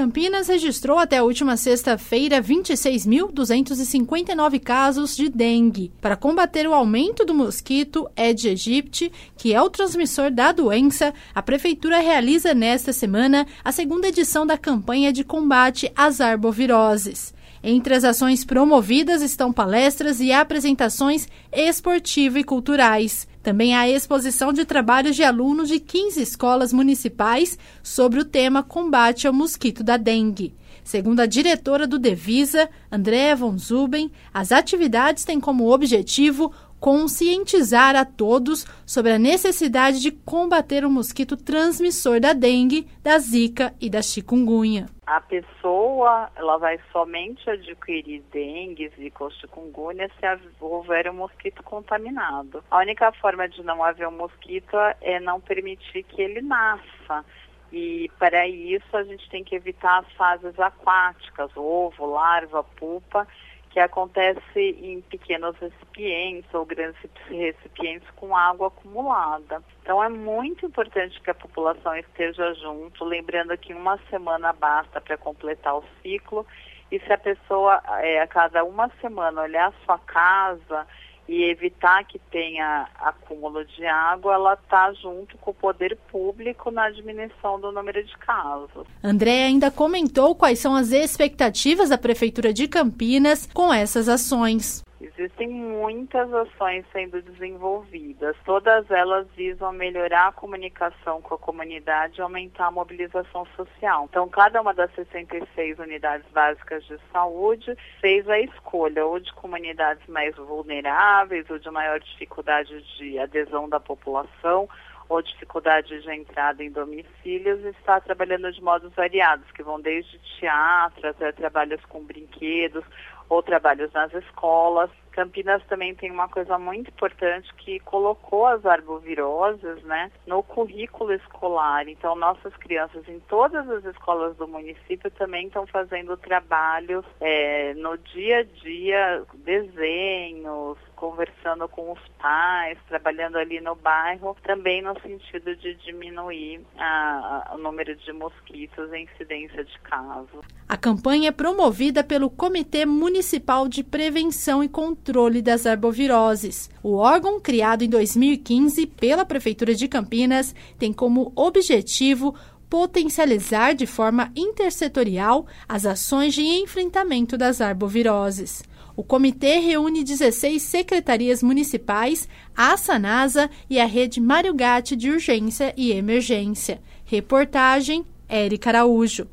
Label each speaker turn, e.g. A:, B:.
A: Campinas registrou até a última sexta-feira 26.259 casos de dengue. Para combater o aumento do mosquito Aedes aegypti, que é o transmissor da doença, a Prefeitura realiza nesta semana a segunda edição da campanha de combate às arboviroses. Entre as ações promovidas estão palestras e apresentações esportivas e culturais. Também há exposição de trabalhos de alunos de 15 escolas municipais sobre o tema combate ao mosquito da dengue. Segundo a diretora do Devisa, Andréa von Zuben, as atividades têm como objetivo conscientizar a todos sobre a necessidade de combater o mosquito transmissor da dengue, da zika e da chikungunya.
B: A pessoa ela vai somente adquirir dengue, zika ou chikungunya se houver um mosquito contaminado. A única forma de não haver um mosquito é não permitir que ele nasça. E para isso a gente tem que evitar as fases aquáticas, ovo, larva, pupa, que acontece em pequenos recipientes ou grandes recipientes com água acumulada. Então é muito importante que a população esteja junto, lembrando que uma semana basta para completar o ciclo. E se a pessoa é, a cada uma semana olhar a sua casa e evitar que tenha acúmulo de água, ela está junto com o poder público na diminuição do número de casos.
A: André ainda comentou quais são as expectativas da Prefeitura de Campinas com essas ações.
B: Existem muitas ações sendo desenvolvidas, todas elas visam melhorar a comunicação com a comunidade e aumentar a mobilização social. Então, cada uma das 66 unidades básicas de saúde fez a escolha ou de comunidades mais vulneráveis ou de maior dificuldade de adesão da população ou dificuldade de entrada em domicílios, está trabalhando de modos variados, que vão desde teatro até trabalhos com brinquedos ou trabalhos nas escolas. Campinas também tem uma coisa muito importante que colocou as arboviroses né, no currículo escolar. Então, nossas crianças em todas as escolas do município também estão fazendo trabalhos é, no dia a dia, desenhos, conversando com os pais, trabalhando ali no bairro, também no sentido de diminuir a, a, o número de mosquitos e incidência de casos.
A: A campanha é promovida pelo Comitê Municipal de Prevenção e Controle das Arboviroses. O órgão, criado em 2015 pela Prefeitura de Campinas, tem como objetivo potencializar de forma intersetorial as ações de enfrentamento das arboviroses. O comitê reúne 16 secretarias municipais, a Sanasa e a rede Mário Gatti de urgência e emergência. Reportagem Érica Araújo.